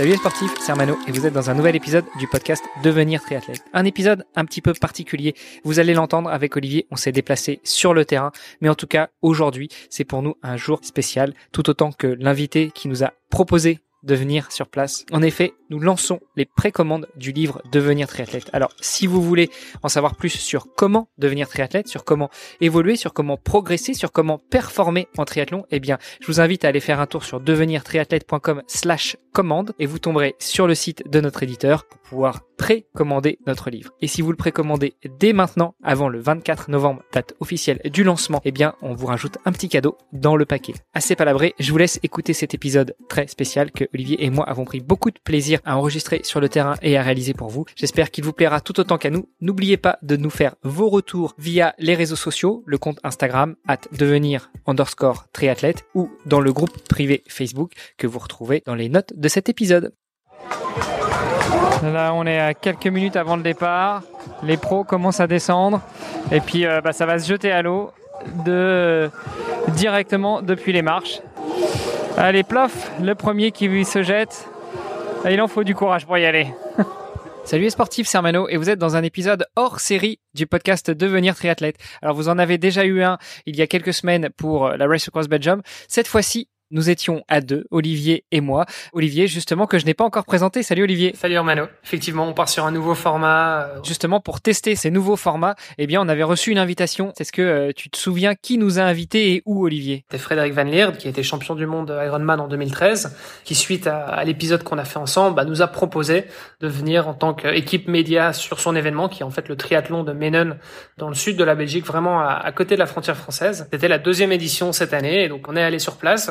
Salut les sportifs, c'est Armano et vous êtes dans un nouvel épisode du podcast Devenir triathlète. Un épisode un petit peu particulier. Vous allez l'entendre avec Olivier, on s'est déplacé sur le terrain, mais en tout cas aujourd'hui, c'est pour nous un jour spécial, tout autant que l'invité qui nous a proposé de venir sur place. En effet, nous lançons les précommandes du livre Devenir triathlète. Alors, si vous voulez en savoir plus sur comment devenir triathlète, sur comment évoluer, sur comment progresser, sur comment performer en triathlon, eh bien, je vous invite à aller faire un tour sur devenirtriathlète.com slash commande et vous tomberez sur le site de notre éditeur pour pouvoir précommander notre livre. Et si vous le précommandez dès maintenant, avant le 24 novembre, date officielle du lancement, eh bien, on vous rajoute un petit cadeau dans le paquet. Assez palabré, je vous laisse écouter cet épisode très spécial que Olivier et moi avons pris beaucoup de plaisir à enregistrer sur le terrain et à réaliser pour vous. J'espère qu'il vous plaira tout autant qu'à nous. N'oubliez pas de nous faire vos retours via les réseaux sociaux, le compte Instagram, at devenir underscore triathlète ou dans le groupe privé Facebook que vous retrouvez dans les notes de cet épisode. Là, on est à quelques minutes avant le départ. Les pros commencent à descendre. Et puis, euh, bah, ça va se jeter à l'eau directement depuis les marches. Allez, plof, le premier qui se jette. Il en faut du courage pour y aller. Salut les sportifs, c'est Armano et vous êtes dans un épisode hors série du podcast Devenir triathlète. Alors vous en avez déjà eu un il y a quelques semaines pour la Race Across Belgium. Cette fois-ci, nous étions à deux, Olivier et moi. Olivier, justement, que je n'ai pas encore présenté. Salut Olivier. Salut Romano. Effectivement, on part sur un nouveau format. Euh, justement, pour tester ces nouveaux formats, eh bien, on avait reçu une invitation. Est-ce que euh, tu te souviens qui nous a invités et où, Olivier? C'était Frédéric Van Leerd, qui était champion du monde Ironman en 2013, qui suite à, l'épisode qu'on a fait ensemble, bah, nous a proposé de venir en tant qu'équipe média sur son événement, qui est en fait le triathlon de Menen dans le sud de la Belgique, vraiment à, à côté de la frontière française. C'était la deuxième édition cette année, et donc on est allé sur place.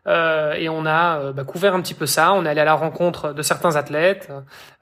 Euh, et on a euh, bah, couvert un petit peu ça. On est allé à la rencontre de certains athlètes,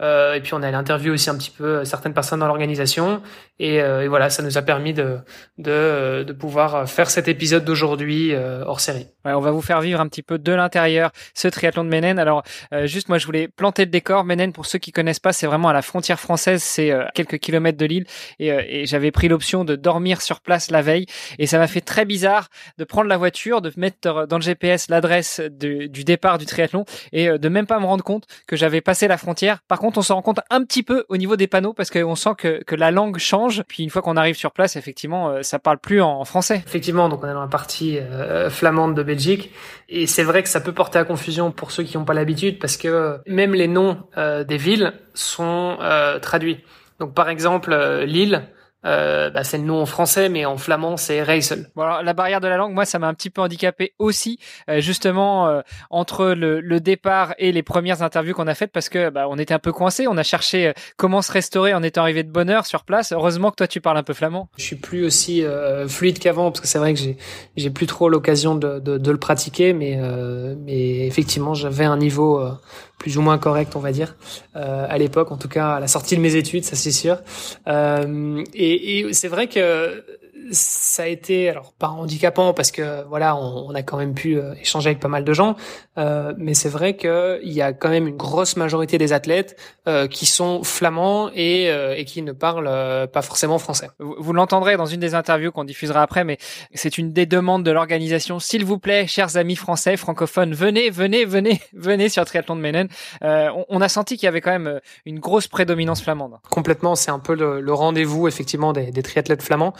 euh, et puis on est allé interviewer aussi un petit peu certaines personnes dans l'organisation. Et, voilà, ça nous a permis de, de, de pouvoir faire cet épisode d'aujourd'hui hors série. Ouais, on va vous faire vivre un petit peu de l'intérieur ce triathlon de Menen. Alors, juste moi, je voulais planter le décor. Menen, pour ceux qui connaissent pas, c'est vraiment à la frontière française. C'est quelques kilomètres de l'île, et j'avais pris l'option de dormir sur place la veille. Et ça m'a fait très bizarre de prendre la voiture, de mettre dans le GPS l'adresse du départ du triathlon et euh, de même pas me rendre compte que j'avais passé la frontière. Par contre, on se rend compte un petit peu au niveau des panneaux parce qu'on sent que, que la langue change. Puis une fois qu'on arrive sur place, effectivement, euh, ça parle plus en, français. Effectivement, donc on est dans la partie euh, flamande de Belgique et c'est vrai que ça peut porter à confusion pour ceux qui n'ont pas l'habitude parce que même les noms des villes sont traduits. Donc par exemple, Lille euh, bah, c'est le nom en français, mais en flamand, c'est Reisel. Voilà, la barrière de la langue, moi, ça m'a un petit peu handicapé aussi, euh, justement euh, entre le, le, départ et les premières interviews qu'on a faites, parce que bah, on était un peu coincé. On a cherché comment se restaurer en étant arrivé de bonne heure sur place. Heureusement que toi, tu parles un peu flamand. Je suis plus aussi fluide qu'avant, parce que c'est vrai que j'ai j'ai plus trop l'occasion de, de, de, le pratiquer, mais mais effectivement, j'avais un niveau plus ou moins correct, on va dire, euh, à l'époque, en tout cas à la sortie de mes études, ça c'est sûr. Euh, et c'est vrai que ça a été alors pas handicapant parce que voilà on, on a quand même pu euh, échanger avec pas mal de gens euh, mais c'est vrai que il y a quand même une grosse majorité des athlètes euh, qui sont flamands et, euh, et qui ne parlent euh, pas forcément français. Vous, vous l'entendrez dans une des interviews qu'on diffusera après mais c'est une des demandes de l'organisation s'il vous plaît chers amis français francophones venez venez venez venez sur Triathlon de Menen on, on, a senti qu'il y avait quand même une grosse prédominance flamande. Complètement c'est un peu le, le rendez-vous effectivement des, des triathlètes flamands.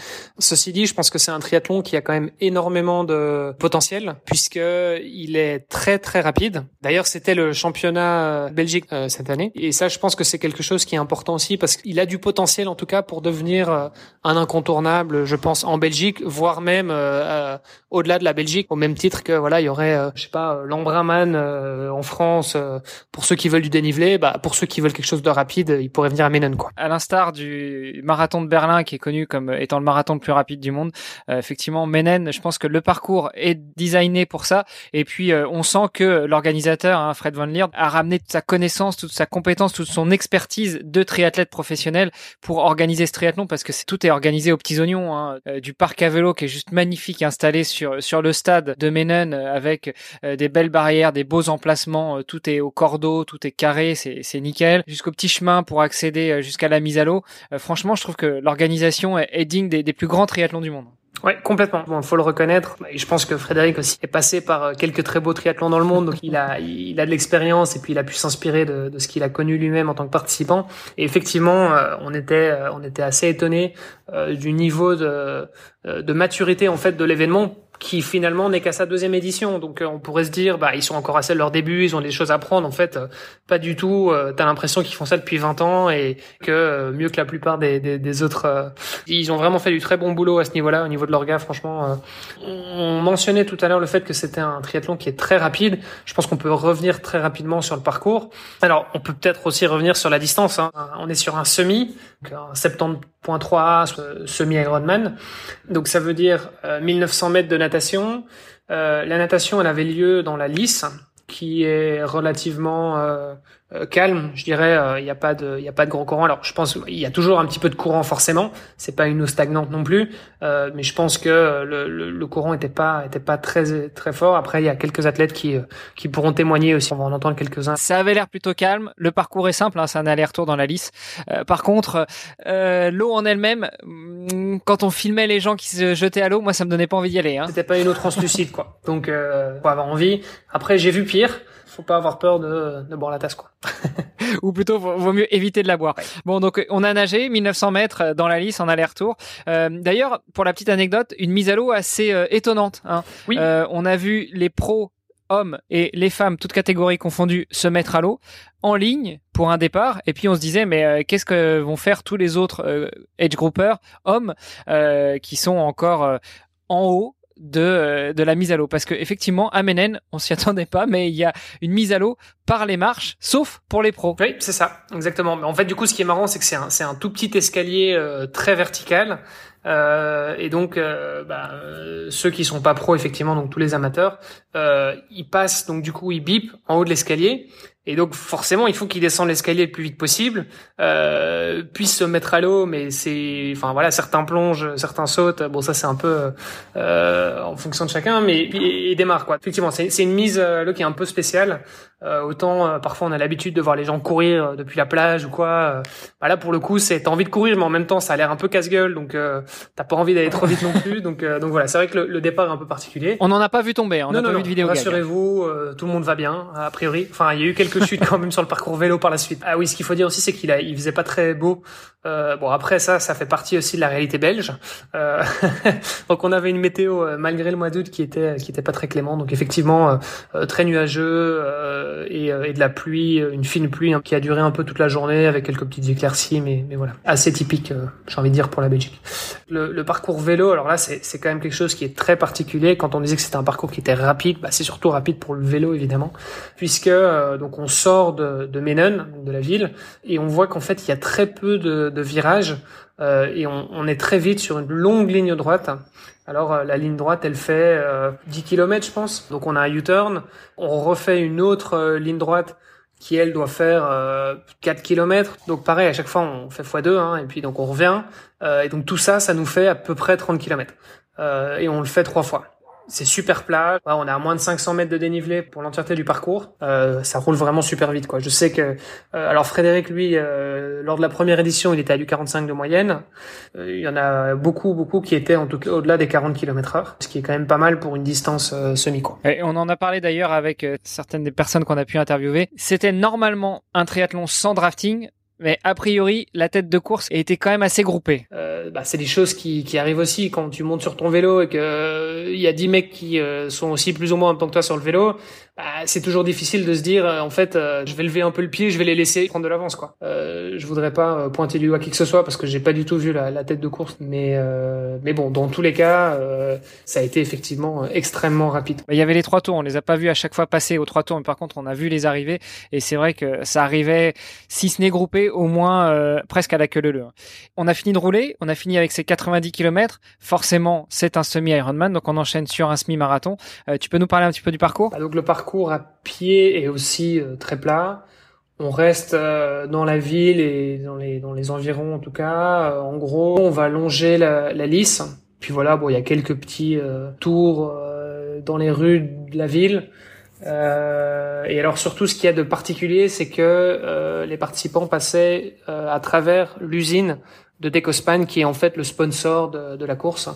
Ce Ceci dit, je pense que c'est un triathlon qui a quand même énormément de potentiel puisque il est très très rapide. D'ailleurs, c'était le championnat Belgique euh, cette année et ça, je pense que c'est quelque chose qui est important aussi parce qu'il a du potentiel en tout cas pour devenir euh, un incontournable, je pense, en Belgique, voire même euh, au-delà de la Belgique, au même titre que voilà, il y aurait, je sais pas, l'Embrunman en France pour ceux qui veulent du dénivelé, bah pour ceux qui veulent quelque chose de rapide, ils pourraient venir à Menen quoi. À l'instar du marathon de Berlin qui est connu comme étant le marathon le plus rapide du monde. Euh, effectivement, Menen, je pense que le parcours est designé pour ça. Et puis, euh, on sent que l'organisateur, hein, Fred Van Leer, a ramené toute sa connaissance, toute sa compétence, toute son expertise de triathlète professionnel pour organiser ce triathlon parce que tout est organisé aux petits oignons. Hein. Euh, du parc à vélo qui est juste magnifique installé sur sur le stade de Menen avec des belles barrières, des beaux emplacements. tout est au cordeau, tout est carré, c'est nickel. Jusqu'au petit chemin pour accéder jusqu'à la mise à l'eau. franchement, je trouve que l'organisation est, digne des, des plus grands triathlons du monde. Ouais, complètement. Bon, faut le reconnaître. Et je pense que Frédéric aussi est passé par euh, quelques très beaux triathlons dans le monde, donc il a, il a de l'expérience et puis il a pu s'inspirer de, de ce qu'il a connu lui-même en tant que participant. Et effectivement, euh, on était, euh, on était assez étonné du niveau de, de maturité en fait de l'événement qui finalement n'est qu'à sa deuxième édition. Donc euh, on pourrait se dire, bah ils sont encore assez de leur début, ils ont des choses à prendre. En fait, euh, pas du tout. Euh, t'as l'impression qu'ils font ça depuis 20 ans et que mieux que la plupart des, autres, ils ont vraiment fait du très bon boulot à ce niveau-là, au niveau de leur gars. Franchement, on mentionnait tout à l'heure le fait que c'était un triathlon qui est très rapide. Je pense qu'on peut revenir très rapidement sur le parcours. Alors on peut peut-être aussi revenir sur la distance. Hein. On est sur un semi, un 70 .3A semi-Ironman. Donc ça veut dire euh, 1900 mètres de natation. Euh, la natation, elle avait lieu dans la Lys, qui est relativement euh, euh, euh, calme, je dirais. Il n'y a pas de, il y a pas de gros courant. Alors, je pense, il y a toujours un petit peu de courant forcément. C'est pas une eau stagnante non plus, euh, mais je pense que le, le, le, courant était pas, était pas très très fort. Après, il y a quelques athlètes qui qui pourront témoigner aussi. On va en entendre quelques-uns. Ça avait l'air plutôt calme. Le parcours est simple, hein, c'est un aller-retour dans la. Euh, par contre, euh, l'eau en elle-même, mm, quand on filmait les gens qui se jetaient à l'eau, moi, ça me donnait pas envie d'y aller. Hein. C'était pas une eau translucide, quoi. Donc, euh, faut avoir envie. Après, j'ai vu pire faut pas avoir peur de, de boire la tasse quoi. Ou plutôt vaut, mieux éviter de la boire. Bon donc on a nagé 1900 mètres euh, dans la lisse en aller-retour. Euh, D'ailleurs pour la petite anecdote, une mise à l'eau assez euh, étonnante. Hein. Oui. Euh, on a vu les pros hommes et les femmes, toutes catégories confondues, se mettre à l'eau en ligne pour un départ. Et puis on se disait, mais euh, qu'est-ce que vont faire tous les autres age groupers, hommes, qui sont encore en haut de, euh, de la mise à l'eau. Parce que effectivement, à Menen, on s'y attendait pas, mais il y a une mise à l'eau par les marches, sauf pour les pros. Oui, c'est ça, exactement. Mais en fait, du coup, ce qui est marrant, c'est que c'est un, c'est un tout petit escalier euh, très vertical. Euh, et donc, euh, bah, ceux qui sont pas pros, effectivement, donc tous les amateurs, ils passent, donc du coup, ils bipent en haut de l'escalier. Et donc forcément, il faut qu'ils descendent l'escalier le plus vite possible, euh, puissent se mettre à l'eau, mais c'est, enfin voilà, certains plongent, certains sautent. Bon, ça c'est un peu euh, en fonction de chacun, mais ils démarrent quoi. Effectivement, c'est, une mise à l'eau qui est un peu spéciale. Euh, autant euh, parfois on a l'habitude de voir les gens courir euh, depuis la plage ou quoi. Bah là pour le coup, c'est t'as envie de courir, mais en même temps ça a l'air un peu casse-gueule, donc t'as pas envie d'aller trop vite non plus. Donc donc voilà, c'est vrai que le, le, départ est un peu particulier. On n'en a pas vu tomber, hein, on n'a pas vu de vidéo. Rassurez-vous, tout le monde va bien a priori. Enfin, il y a eu quelques chutes quand même sur le parcours vélo par la suite. Ah oui, ce qu'il faut dire aussi, c'est qu'il a, il faisait pas très beau. Euh, bon après ça, ça fait partie aussi de la réalité belge. Euh, donc on avait une météo malgré le mois d'août qui était qui était pas très clément. Donc effectivement très nuageux et, et, de la pluie, une fine pluie hein, qui a duré un peu toute la journée avec quelques petites éclaircies, mais mais voilà assez typique, j'ai envie de dire pour la Belgique. Le, le parcours vélo, alors là c'est c'est quand même quelque chose qui est très particulier. Quand on disait que c'était un parcours qui était rapide, bah, c'est surtout rapide pour le vélo évidemment, puisque donc on sort de, de Menon, de la ville, et on voit qu'en fait il y a très peu de, de virages euh, et on, on, est très vite sur une longue ligne droite. Alors euh, la ligne droite, elle fait euh, 10 km, je pense. Donc on a un U-turn, on refait une autre euh, ligne droite qui elle doit faire 4 km. Donc pareil, à chaque fois on fait x2 hein, et puis donc on revient. et donc tout ça, ça nous fait à peu près 30 km. et on le fait trois fois c'est super plat. on est à moins de 500 mètres de dénivelé pour l'entièreté du parcours. Euh, ça roule vraiment super vite, quoi. Je sais que, euh, alors Frédéric, lui, euh, lors de la première édition, il était à du 45 de moyenne. Euh, il y en a beaucoup, beaucoup qui étaient en tout au-delà des 40 km heure, ce qui est quand même pas mal pour une distance euh, semi, quoi. Et on en a parlé d'ailleurs avec certaines des personnes qu'on a pu interviewer. C'était normalement un triathlon sans drafting, mais a priori, la tête de course était quand même assez groupée. Euh, bah, c'est des choses qui, qui arrivent aussi quand tu montes sur ton vélo et que euh, il y a dix mecs qui euh, sont aussi plus ou moins en tant que toi sur le vélo. Bah, c'est toujours difficile de se dire euh, en fait euh, je vais lever un peu le pied, je vais les laisser prendre de l'avance quoi. je voudrais pas pointer du doigt qui que ce soit parce que j'ai pas du tout vu la, la tête de course, mais mais bon dans tous les cas ça a été effectivement extrêmement rapide. Il y avait les trois tours, on les a pas vus à chaque fois passer aux trois tours, mais par contre on a vu les arriver et c'est vrai que ça arrivait si ce n'est groupé au moins euh, presque à la queue leu. On a fini de rouler, on a fini avec ces 90 km. Forcément, c'est un semi-Ironman, donc on enchaîne sur un semi-marathon. Euh, tu peux nous parler un petit peu du parcours? Bah, Donc le parcours à pied est aussi euh, très plat. On reste dans la ville et dans les, dans les environs en tout cas. en gros, on va longer la, lisse. Puis voilà, bon, il y a quelques petits tours dans les rues de la ville. Euh, et alors surtout, ce qu'il y a de particulier, c'est que euh, les participants passaient euh, à travers l'usine de Decospan, qui est en fait le sponsor de la course.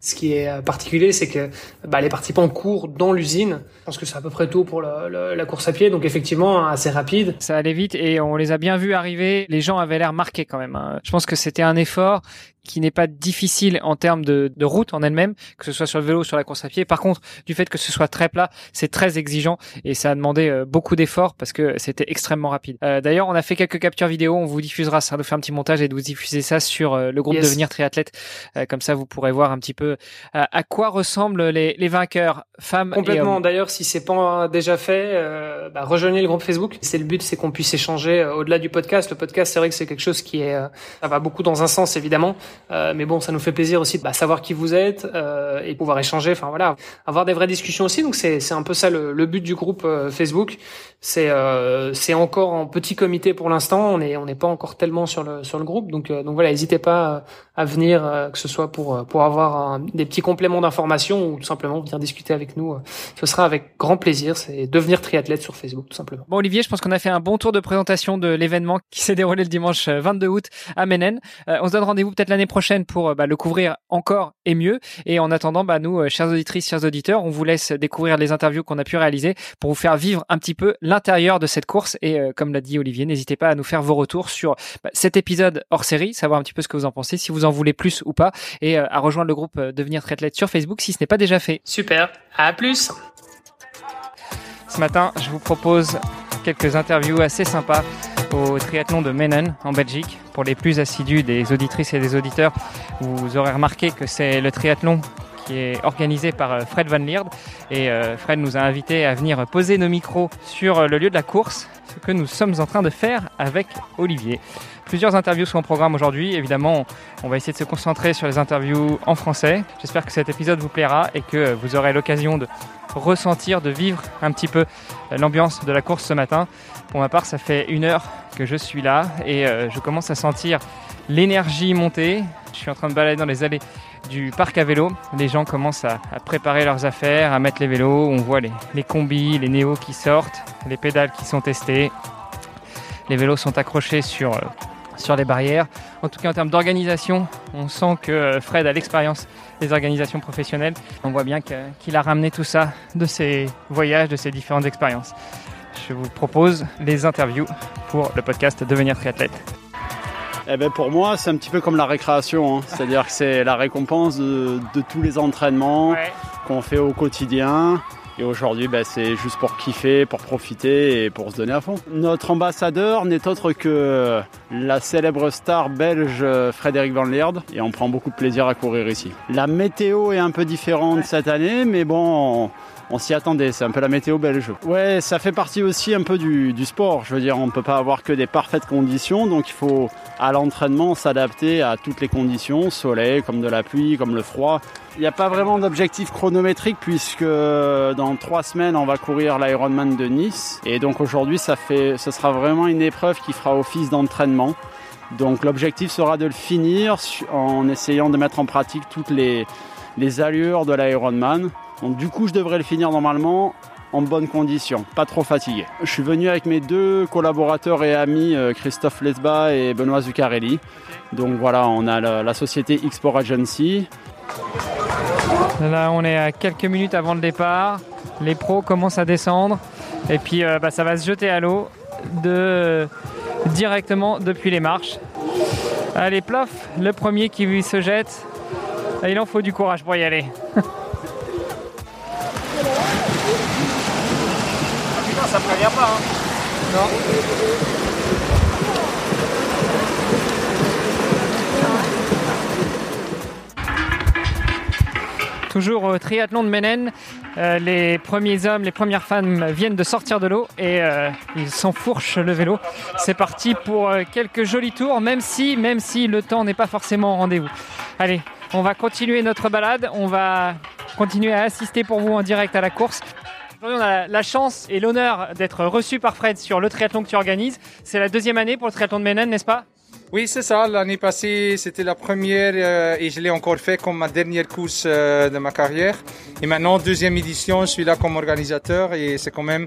Ce qui est euh, particulier, c'est que bah, les participants courent dans l'usine. Je pense que c'est à peu près tout pour la course à pied, donc effectivement assez rapide. Ça allait vite et on les a bien vus arriver. Les gens avaient l'air marqués quand même. Hein. Je pense que c'était un effort qui n'est pas difficile en termes de, de route en elle-même, que ce soit sur le vélo ou sur la course à pied. Par contre, du fait que ce soit très plat, c'est très exigeant et ça a demandé euh, beaucoup d'efforts parce que c'était extrêmement rapide. Euh, D'ailleurs, on a fait quelques captures vidéo, on vous diffusera ça, nous faire un petit montage et de vous diffuser ça sur euh, le groupe Devenir Triathlète. Euh, comme ça, vous pourrez voir un petit peu à quoi ressemblent les, les vainqueurs, femmes Complètement. D'ailleurs, si c'est pas déjà fait, bah, rejoignez le groupe Facebook. C'est le but, c'est qu'on puisse échanger au-delà du podcast. Le podcast, c'est vrai que c'est quelque chose qui est, ça va beaucoup dans un sens évidemment, euh, mais bon, ça nous fait plaisir aussi de bah, savoir qui vous êtes euh, et pouvoir échanger. Enfin voilà, avoir des vraies discussions aussi. Donc c'est c'est un peu ça le, le but du groupe euh, Facebook. C'est euh, c'est encore en petit comité pour l'instant. On est on n'est pas encore tellement sur le sur le groupe. Donc donc voilà, n'hésitez pas à venir, que ce soit pour pour avoir des petits compléments d'informations ou tout simplement venir discuter avec nous. Ce sera avec grand plaisir. C'est devenir triathlète sur Facebook tout simplement. Bon Olivier, je pense qu'on a fait un bon tour de présentation de l'événement qui s'est déroulé le dimanche 22 août à Menen. on se donne rendez-vous peut-être l'année prochaine pour euh, bah, le couvrir encore et mieux. Et en attendant, bah, nous, euh, chers auditrices, chers auditeurs, on vous laisse découvrir les interviews qu'on a pu réaliser pour vous faire vivre un petit peu l'intérieur de cette course. Et euh, comme l'a dit Olivier, n'hésitez pas à nous faire vos retours sur bah, cet épisode hors série, savoir un petit peu ce que vous en pensez, si vous en voulez plus ou pas, et à rejoindre le groupe Devenir Triathlète sur Facebook si ce n'est pas déjà fait. Super, à plus Ce matin, je vous propose quelques interviews assez sympas au triathlon de Mennen en Belgique. Pour les plus assidus des auditrices et des auditeurs, vous aurez remarqué que c'est le triathlon qui est organisé par euh, Fred Van Lierde. Et euh, Fred nous a invités à venir poser nos micros sur euh, le lieu de la course, ce que nous sommes en train de faire avec Olivier. Plusieurs interviews sont au programme aujourd'hui. Évidemment, on va essayer de se concentrer sur les interviews en français. J'espère que cet épisode vous plaira et que vous aurez l'occasion de ressentir, de vivre un petit peu l'ambiance de la course ce matin. Pour ma part, ça fait une heure que je suis là et je commence à sentir l'énergie monter. Je suis en train de balader dans les allées du parc à vélo. Les gens commencent à, préparer leurs affaires, à mettre les vélos. On voit les, combis, les néos qui sortent, les pédales qui sont testées. Les vélos sont accrochés sur, euh, sur les barrières. En tout cas, en termes d'organisation, on sent que euh, Fred a l'expérience des organisations professionnelles. On voit bien qu'il a ramené tout ça de ses voyages, de ses différentes expériences je vous propose les interviews pour le podcast Devenir triathlète. Eh ben pour moi, c'est un petit peu comme la récréation, hein. c'est-à-dire que c'est la récompense de, tous les entraînements qu'on fait au quotidien. Et aujourd'hui, ben, c'est juste pour kiffer, pour profiter et pour se donner à fond. Notre ambassadeur n'est autre que la célèbre star belge Frédéric Van Leerde et on prend beaucoup de plaisir à courir ici. La météo est un peu différente cette année, mais bon, on s'y attendait, c'est un peu la météo belge. Ouais, ça fait partie aussi un peu du, sport, je veux dire, on ne peut pas avoir que des parfaites conditions, donc il faut à l'entraînement s'adapter à toutes les conditions, soleil, comme de la pluie, comme le froid. Il n'y a pas vraiment d'objectif chronométrique puisque dans trois semaines on va courir l'Ironman de Nice et donc aujourd'hui ça fait, ce sera vraiment une épreuve qui fera office d'entraînement. Donc l'objectif sera de le finir en essayant de mettre en pratique toutes les, les allures de l'Ironman donc du coup, je devrais le finir normalement en bonne condition, pas trop fatigué. Je suis venu avec mes deux collaborateurs et amis, euh, Christophe Lesba et Benoît Zuccarelli. Donc voilà, on a la, société Export Agency. Là, on est à quelques minutes avant le départ. Les pros commencent à descendre. Et puis, euh, bah, ça va se jeter à l'eau de... directement depuis les marches. Allez, plof, le premier qui se jette. Il en faut du courage pour y aller. ça prévient pas. Hein. Non. Toujours au triathlon de Menen, euh, les premiers hommes, les premières femmes viennent de sortir de l'eau et euh, ils s'enfourchent le vélo. C'est parti pour euh, quelques jolis tours, même si, même si le temps n'est pas forcément au rendez-vous. Allez, on va continuer notre balade, on va continuer à assister pour vous en direct à la course. Aujourd'hui, on a la chance et l'honneur d'être reçu par Fred sur le triathlon que tu organises. C'est la deuxième année pour le triathlon de Menen, n'est-ce pas? Oui, c'est ça. L'année passée, c'était la première euh, et je l'ai encore fait comme ma dernière course euh, de ma carrière. Et maintenant, deuxième édition, je suis là comme organisateur et c'est quand même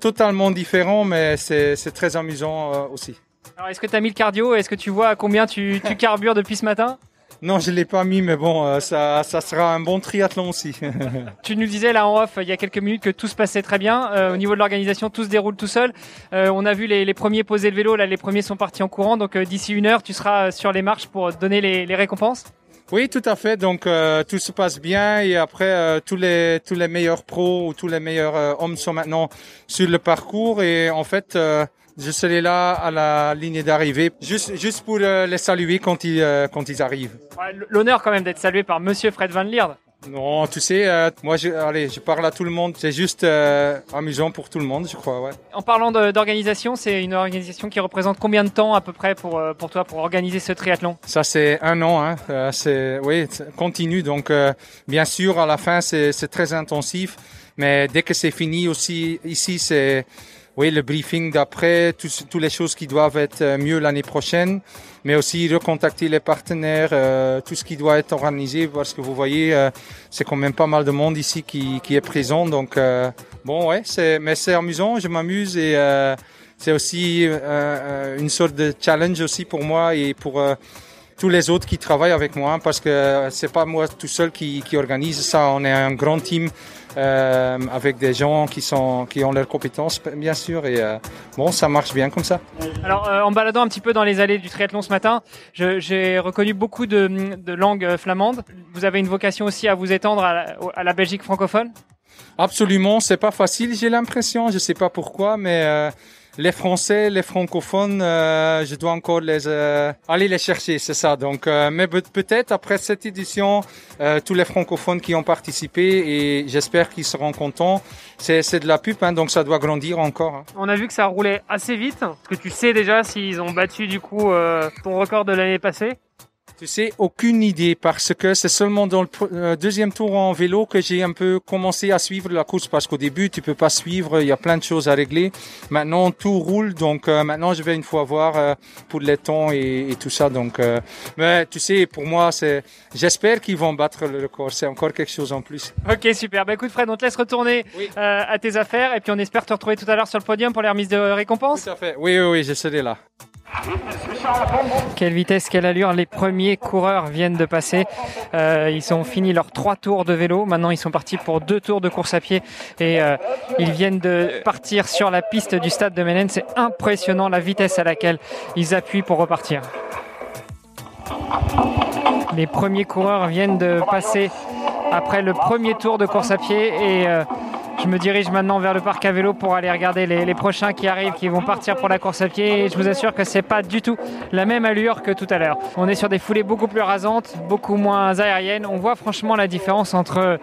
totalement différent, mais c'est très amusant euh, aussi. Alors, est-ce que tu as mis le cardio? Est-ce que tu vois à combien tu, tu carbures depuis ce matin? Non, je l'ai pas mis, mais bon, euh, ça, ça sera un bon triathlon aussi. tu nous disais là en off il y a quelques minutes que tout se passait très bien. Euh, au niveau de l'organisation, tout se déroule tout seul. Euh, on a vu les, les, premiers poser le vélo, là les premiers sont partis en courant. Donc d'ici une heure, tu seras sur les marches pour donner les, les récompenses. Oui, tout à fait. Donc tout se passe bien et après tous les tous les meilleurs pros ou tous les meilleurs hommes sont maintenant sur le parcours et en fait je serai là à la ligne d'arrivée, juste, juste pour euh, les saluer quand ils, euh, quand ils arrivent. L'honneur quand même d'être salué par Monsieur Fred Van Lierde. Non, tu sais, euh, moi, je, allez, je parle à tout le monde. C'est juste amusant pour tout le monde, je crois. Ouais. En parlant d'organisation, c'est une organisation qui représente combien de temps à peu près pour pour toi pour organiser ce triathlon? Ça, c'est un an. Hein. c'est oui, continue. Donc, bien sûr, à la fin, c'est très intensif, mais dès que c'est fini aussi, ici, c'est oui, le briefing d'après, toutes les choses qui doivent être euh, mieux l'année prochaine, mais aussi recontacter les partenaires, euh, tout ce qui doit être organisé, parce que vous voyez, euh, c'est quand même pas mal de monde ici qui, qui est présent. Donc, bon, ouais, c'est, mais c'est amusant, je m'amuse et c'est aussi une sorte de challenge aussi pour moi et pour tous les autres qui travaillent avec moi, parce que c'est pas moi tout seul qui, qui organise ça. On est un grand team euh, avec des gens qui, sont, qui ont leurs compétences, bien sûr. Et euh, bon, ça marche bien comme ça. Alors, euh, en baladant un petit peu dans les allées du triathlon ce matin, j'ai reconnu beaucoup de, de langues flamandes. Vous avez une vocation aussi à vous étendre à la, à la Belgique francophone? Absolument, c'est pas facile, j'ai l'impression. Je sais pas pourquoi, mais les Français, les francophones, euh, je dois encore les euh, aller les chercher, c'est ça. Donc, euh, mais peut-être après cette édition, tous les francophones qui ont participé et j'espère qu'ils seront contents. C'est de la pub, hein, donc ça doit grandir encore. Hein. On a vu que ça roulait assez vite. Que tu sais déjà s'ils ont battu du coup ton record de l'année passée? Tu sais, aucune idée parce que c'est seulement dans le euh, deuxième tour en vélo que j'ai un peu commencé à suivre la course parce qu'au début tu peux pas suivre, il y a plein de choses à régler. Maintenant tout roule donc euh, maintenant je vais une fois voir euh, pour les temps et, et tout ça donc mais tu sais pour moi c'est j'espère qu'ils vont battre le record, c'est encore quelque chose en plus. OK, super. Bah écoute Fred, on te laisse retourner à tes affaires et puis on espère te retrouver tout à l'heure sur le podium pour les remises de récompenses. Tout à fait. Oui oui oui, je serai là. Quelle vitesse, quelle allure. Les premiers coureurs viennent de passer. Euh, ils ont fini leurs trois tours de vélo. Maintenant, ils sont partis pour deux tours de course à pied. Et euh, ils viennent de partir sur la piste du stade de Menen. C'est impressionnant la vitesse à laquelle ils appuient pour repartir. Les premiers coureurs viennent de passer après le premier tour de course à pied. Et euh, je me dirige maintenant vers le parc à vélo pour aller regarder les, prochains qui arrivent, qui vont partir pour la course à pied. Je vous assure que c'est pas du tout la même allure que tout à l'heure. On est sur des foulées beaucoup plus rasantes, beaucoup moins aériennes. On voit franchement la différence entre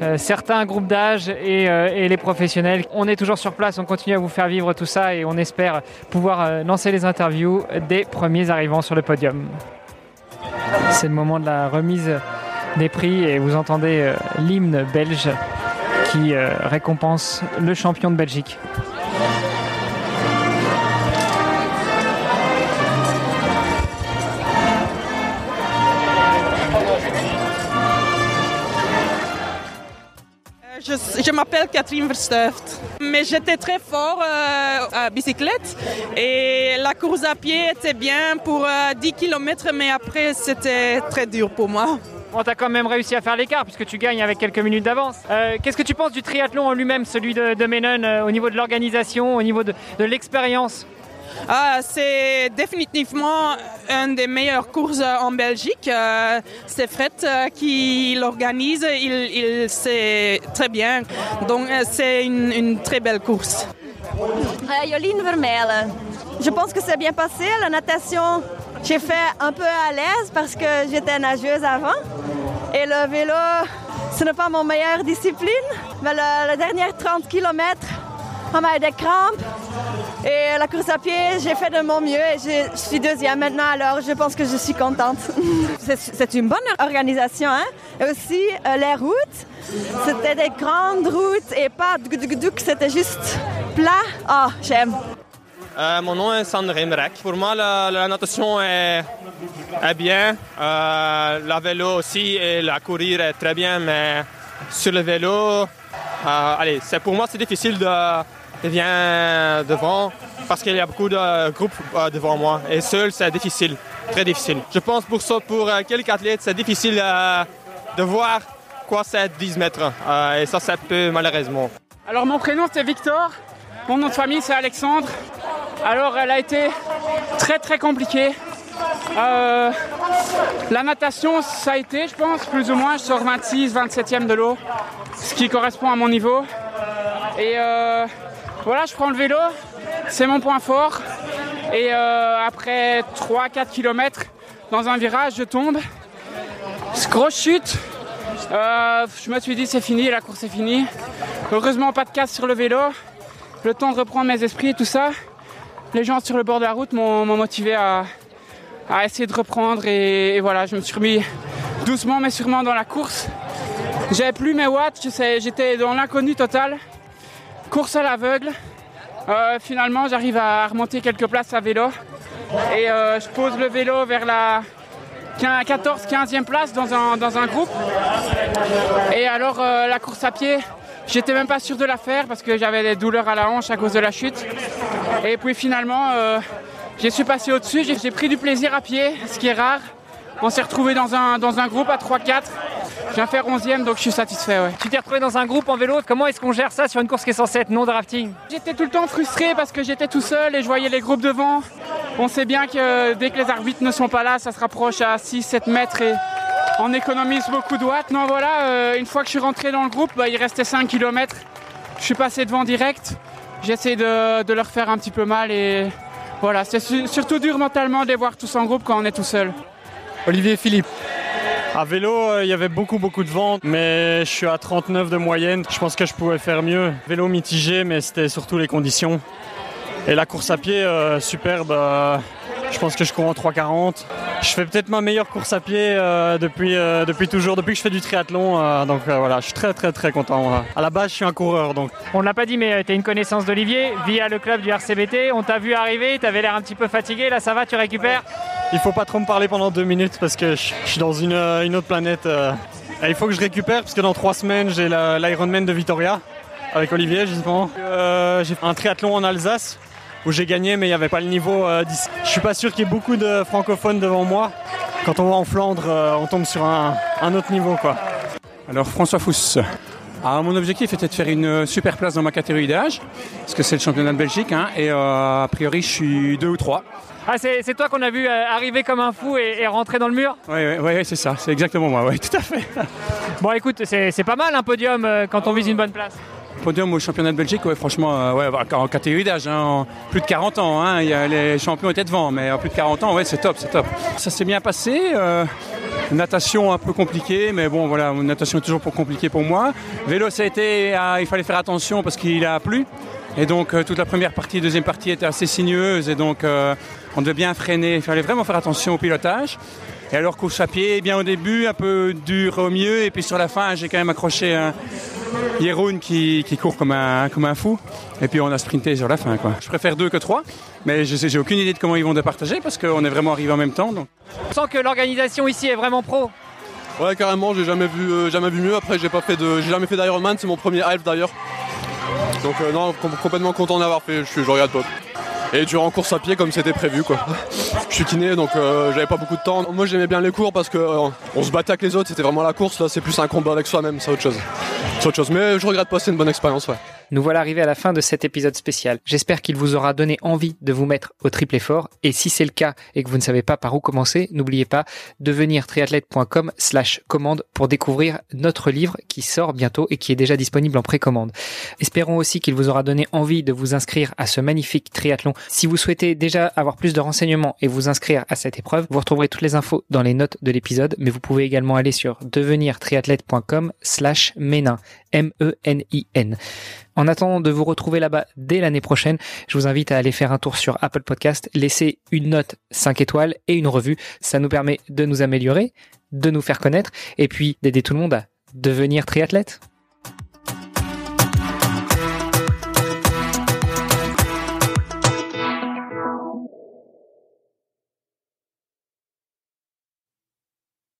euh, certains groupes d'âge euh, et, les professionnels. On est toujours sur place, on continue à vous faire vivre tout ça et on espère pouvoir euh, lancer les interviews des premiers arrivants sur le podium. C'est le moment de la remise des prix et vous entendez l'hymne belge qui euh, récompense le champion de Belgique. Euh, je, m'appelle Catherine Verstuft. Mais j'étais très fort euh, à bicyclette et la course à pied était bien pour 10 km, mais après c'était très dur pour moi. Bon, t'as quand même réussi à faire l'écart puisque tu gagnes avec quelques minutes d'avance. Euh, qu'est-ce que tu penses du triathlon en lui-même, celui de, de euh, au niveau de l'organisation, au niveau de, l'expérience ah, c'est définitivement une des meilleures courses en Belgique. Euh, c'est Fred qui l'organise, il, il sait très bien. Donc c'est une, très belle course. Yoline Vermeulen. Je pense que c'est bien passé. La natation, j'ai fait un peu à l'aise parce que j'étais nageuse avant. Et le vélo, ce n'est pas mon meilleure discipline. Mais la, dernière 30 km, on m'a eu des crampes. Et la course à pied, j'ai fait de mon mieux et je suis deuxième maintenant, alors je pense que je suis contente. C'est une bonne organisation. Hein? Et aussi, euh, les routes, c'était des grandes routes et pas c'était juste plat. Oh, j'aime. Euh, mon nom est Sandrine Remrek. Pour moi, la, natation est, bien. Euh, la vélo aussi et la courir est très bien, mais sur le vélo, euh, allez, pour moi, c'est difficile de, venir devant parce qu'il y a beaucoup de groupes devant moi. Et seul, c'est difficile. très difficile. Je pense pour ça, pour quelques athlètes, c'est difficile de voir quoi c'est 10 mètres. et ça, ça peut malheureusement. Alors mon prénom c'est Victor, mon nom de famille c'est Alexandre. Alors elle a été très très compliquée. Euh, la natation, ça a été, je pense, plus ou moins. Je sors 26, 27e de l'eau, ce qui correspond à mon niveau. Et euh, voilà, je prends le vélo, c'est mon point fort. Et euh, après 3-4 km, dans un virage, je tombe. Grosse chute. je me suis dit c'est fini, la course est finie. Heureusement pas de casse sur le vélo. Le temps de reprendre mes esprits et tout ça. Les gens sur le bord de la route m'ont motivé à, essayer de reprendre et, voilà, je me suis remis doucement mais sûrement dans la course. J'avais plus mes watts, j'étais dans l'inconnu total. Course à l'aveugle. Euh, finalement, j'arrive à remonter quelques places à vélo et euh, je pose le vélo vers la 14-15e place dans un, dans un, groupe. Et alors, euh, la course à pied, j'étais même pas sûr de la faire parce que j'avais des douleurs à la hanche à cause de la chute. Et puis finalement, je suis passé au-dessus, j'ai pris du plaisir à pied, ce qui est rare. On s'est retrouvé dans un, dans un groupe à 3-4. Je viens faire 11e, donc je suis satisfait. Ouais. Tu t'es retrouvé dans un groupe en vélo. Comment est-ce qu'on gère ça sur une course qui est censée être non drafting? J'étais tout le temps frustré parce que j'étais tout seul et je voyais les groupes devant. On sait bien que dès que les arbitres ne sont pas là, ça se rapproche à 6-7 mètres et on économise beaucoup de watts. Non, voilà, euh, une fois que je suis rentré dans le groupe, bah, il restait 5 km. Je suis passé devant direct. J'essaie de, de leur faire un petit peu mal et voilà, c'est surtout dur mentalement de les voir tous en groupe quand on est tout seul. Olivier Philippe. À vélo, euh, il y avait beaucoup beaucoup de vent, mais je suis à 39 de moyenne. Je pense que je pouvais faire mieux. Vélo mitigé, mais c'était surtout les conditions. Et la course à pied, euh, superbe. Euh, je pense que je cours en 3,40. Je fais peut-être ma meilleure course à pied euh, depuis, euh, depuis toujours, depuis que je fais du triathlon. Euh, donc voilà, je suis très très très content. À la base, je suis un coureur. Donc. On ne l'a pas dit, mais tu es une connaissance d'Olivier via le club du RCBT. On t'a vu arriver, tu avais l'air un petit peu fatigué. Là, ça va, tu récupères? Il faut pas trop me parler pendant deux minutes parce que je, suis dans une, une autre planète. il faut que je récupère parce que dans trois semaines, j'ai l'Ironman de Vitoria avec Olivier justement. j'ai fait un triathlon en Alsace où j'ai gagné, mais il n'y avait pas le niveau. Euh, je suis pas sûr qu'il y ait beaucoup de francophones devant moi. Quand on va en Flandre, euh, on tombe sur un, autre niveau. Quoi. Alors François Fousse. Ah, mon objectif était de faire une super place dans ma catégorie d'âge, parce que c'est le championnat de Belgique, hein, et euh, a priori je suis deux ou trois. Ah, c'est toi qu'on a vu arriver comme un fou et, rentrer dans le mur? Oui, ouais, c'est ça, c'est exactement moi, oui, tout à fait. bon, écoute, c'est pas mal un podium quand on vise une bonne place au championnat de Belgique, franchement, euh, ouais, en catégorie d'âge, hein, plus de 40 ans. Hein, les champions étaient devant, mais en plus de 40 ans, c'est top, c'est top. Ça s'est bien passé. Euh, natation un peu compliquée, mais bon, voilà, natation est toujours pour compliqué pour moi. Vélo, ça a été, euh, il fallait faire attention parce qu'il a plu. Et donc toute la première partie, deuxième partie était assez sinueuse et donc on devait bien freiner. Il fallait vraiment faire attention au pilotage. Et alors course à pied, bien au début, un peu dur au mieux, et puis sur la fin, j'ai quand même accroché un Yeroun qui, court comme un, comme un fou, et puis on a sprinté sur la fin. Quoi. Je préfère deux que trois, mais je j'ai aucune idée de comment ils vont départager parce qu'on est vraiment arrivé en même temps. Donc. On sent que l'organisation ici est vraiment pro. Ouais, carrément, j'ai jamais vu, euh, jamais vu mieux. Après, j'ai pas fait de, j'ai jamais fait d'Ironman, c'est mon premier half d'ailleurs. Donc euh, non, complètement content d'avoir fait. Je, suis, je regarde pas et tu en course à pied comme c'était prévu quoi. Je suis kiné donc euh, j'avais pas beaucoup de temps. Moi j'aimais bien les cours parce que euh, on se battait avec les autres, c'était vraiment la course là, c'est plus un combat avec soi-même, c'est autre chose. Autre chose, mais je regrette pas, c'est une bonne expérience. Nous voilà arrivés à la fin de cet épisode spécial. J'espère qu'il vous aura donné envie de vous mettre au triple effort. Et si c'est le cas et que vous ne savez pas par où commencer, n'oubliez pas devenir triathlète.com slash commande pour découvrir notre livre qui sort bientôt et qui est déjà disponible en précommande. Espérons aussi qu'il vous aura donné envie de vous inscrire à ce magnifique triathlon. Si vous souhaitez déjà avoir plus de renseignements et vous inscrire à cette épreuve, vous retrouverez toutes les infos dans les notes de l'épisode, mais vous pouvez également aller sur devenirtriathlète.com slash menin. M-E-N-I-N. En attendant de vous retrouver là-bas dès l'année prochaine, je vous invite à aller faire un tour sur Apple Podcast, laisser une note 5 étoiles et une revue. Ça nous permet de nous améliorer, de nous faire connaître et puis d'aider tout le monde à devenir triathlète.